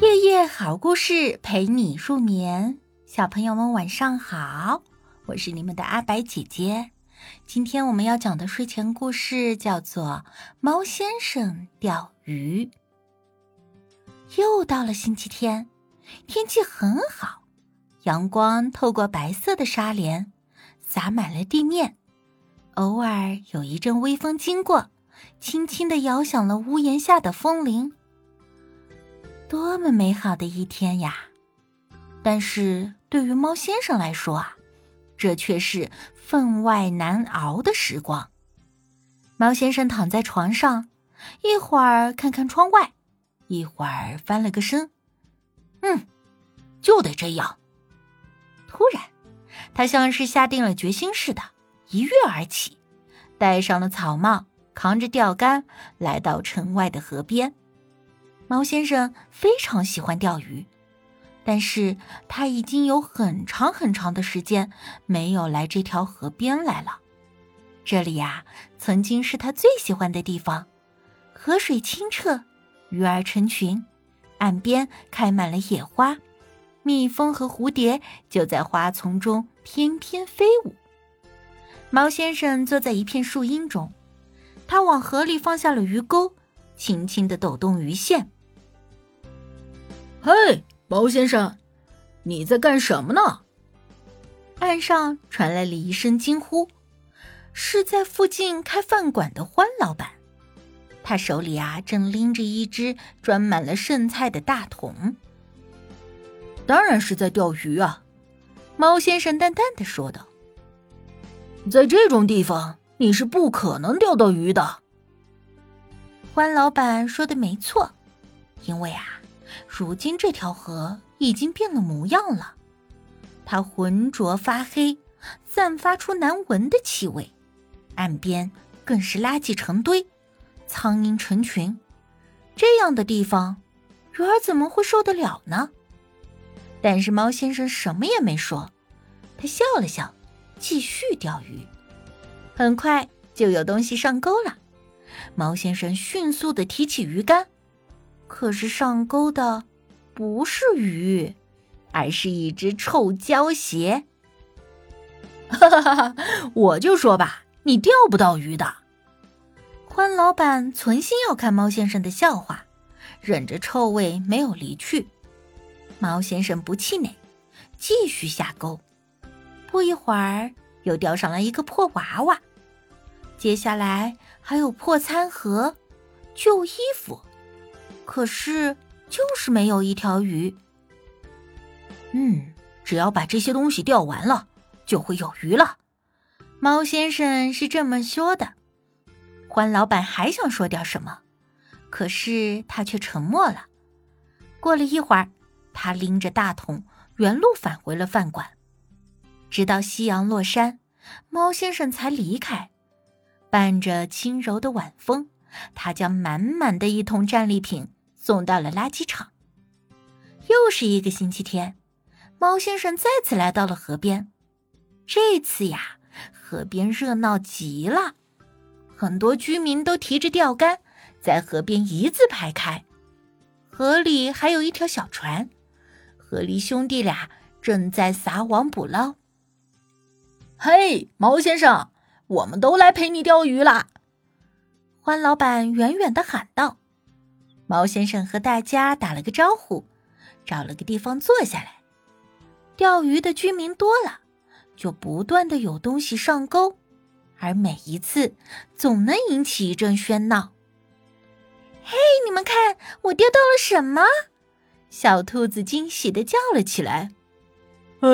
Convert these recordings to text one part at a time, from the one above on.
夜夜好故事陪你入眠，小朋友们晚上好，我是你们的阿白姐姐。今天我们要讲的睡前故事叫做《猫先生钓鱼》。又到了星期天，天气很好，阳光透过白色的纱帘，洒满了地面。偶尔有一阵微风经过，轻轻的摇响了屋檐下的风铃。多么美好的一天呀！但是对于猫先生来说啊，这却是分外难熬的时光。猫先生躺在床上，一会儿看看窗外，一会儿翻了个身。嗯，就得这样。突然，他像是下定了决心似的，一跃而起，戴上了草帽，扛着钓竿，来到城外的河边。猫先生非常喜欢钓鱼，但是他已经有很长很长的时间没有来这条河边来了。这里呀，曾经是他最喜欢的地方，河水清澈，鱼儿成群，岸边开满了野花，蜜蜂和蝴蝶就在花丛中翩翩飞舞。猫先生坐在一片树荫中，他往河里放下了鱼钩，轻轻地抖动鱼线。嘿，猫先生，你在干什么呢？岸上传来了一声惊呼，是在附近开饭馆的欢老板。他手里啊正拎着一只装满了剩菜的大桶。当然是在钓鱼啊，猫先生淡淡的说道。在这种地方，你是不可能钓到鱼的。欢老板说的没错，因为啊。如今这条河已经变了模样了，它浑浊发黑，散发出难闻的气味，岸边更是垃圾成堆，苍蝇成群。这样的地方，鱼儿怎么会受得了呢？但是猫先生什么也没说，他笑了笑，继续钓鱼。很快就有东西上钩了，猫先生迅速的提起鱼竿。可是上钩的不是鱼，而是一只臭胶鞋。哈哈哈哈！我就说吧，你钓不到鱼的。欢老板存心要看猫先生的笑话，忍着臭味没有离去。猫先生不气馁，继续下钩。不一会儿，又钓上来一个破娃娃。接下来还有破餐盒、旧衣服。可是，就是没有一条鱼。嗯，只要把这些东西钓完了，就会有鱼了。猫先生是这么说的。欢老板还想说点什么，可是他却沉默了。过了一会儿，他拎着大桶原路返回了饭馆，直到夕阳落山，猫先生才离开。伴着轻柔的晚风，他将满满的一桶战利品。送到了垃圾场。又是一个星期天，猫先生再次来到了河边。这次呀，河边热闹极了，很多居民都提着钓竿在河边一字排开。河里还有一条小船，河狸兄弟俩正在撒网捕捞。嘿，猫先生，我们都来陪你钓鱼啦！欢老板远远的喊道。猫先生和大家打了个招呼，找了个地方坐下来。钓鱼的居民多了，就不断的有东西上钩，而每一次总能引起一阵喧闹。嘿，你们看，我钓到了什么？小兔子惊喜的叫了起来。哎，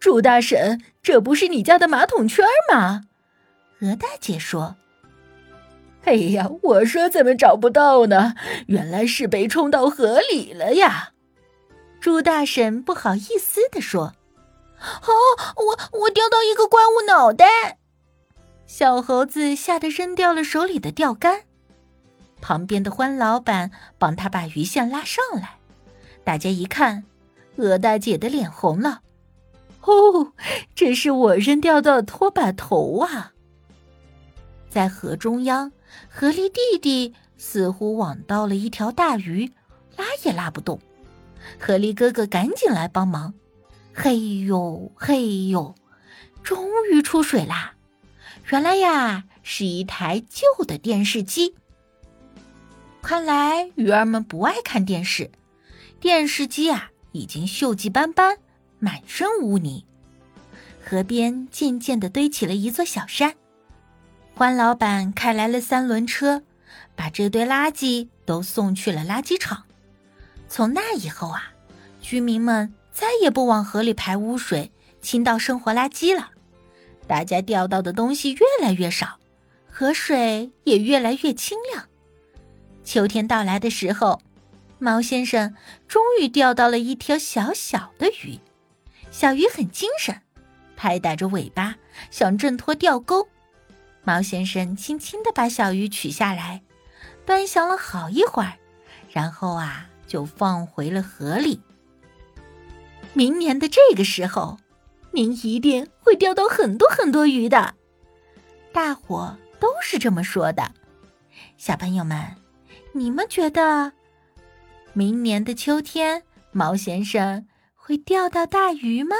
猪大婶，这不是你家的马桶圈吗？鹅大姐说。哎呀，我说怎么找不到呢？原来是被冲到河里了呀！猪大婶不好意思地说：“哦，我我钓到一个怪物脑袋。”小猴子吓得扔掉了手里的钓竿。旁边的欢老板帮他把鱼线拉上来。大家一看，鹅大姐的脸红了。哦，这是我扔掉的拖把头啊！在河中央。河狸弟弟似乎网到了一条大鱼，拉也拉不动，河狸哥哥赶紧来帮忙。嘿呦嘿呦，终于出水啦！原来呀，是一台旧的电视机。看来鱼儿们不爱看电视，电视机啊已经锈迹斑斑，满身污泥。河边渐渐的堆起了一座小山。欢老板开来了三轮车，把这堆垃圾都送去了垃圾场。从那以后啊，居民们再也不往河里排污水、倾倒生活垃圾了。大家钓到的东西越来越少，河水也越来越清亮。秋天到来的时候，猫先生终于钓到了一条小小的鱼。小鱼很精神，拍打着尾巴想挣脱钓钩。猫先生轻轻地把小鱼取下来，端详了好一会儿，然后啊，就放回了河里。明年的这个时候，您一定会钓到很多很多鱼的。大伙都是这么说的。小朋友们，你们觉得，明年的秋天，毛先生会钓到大鱼吗？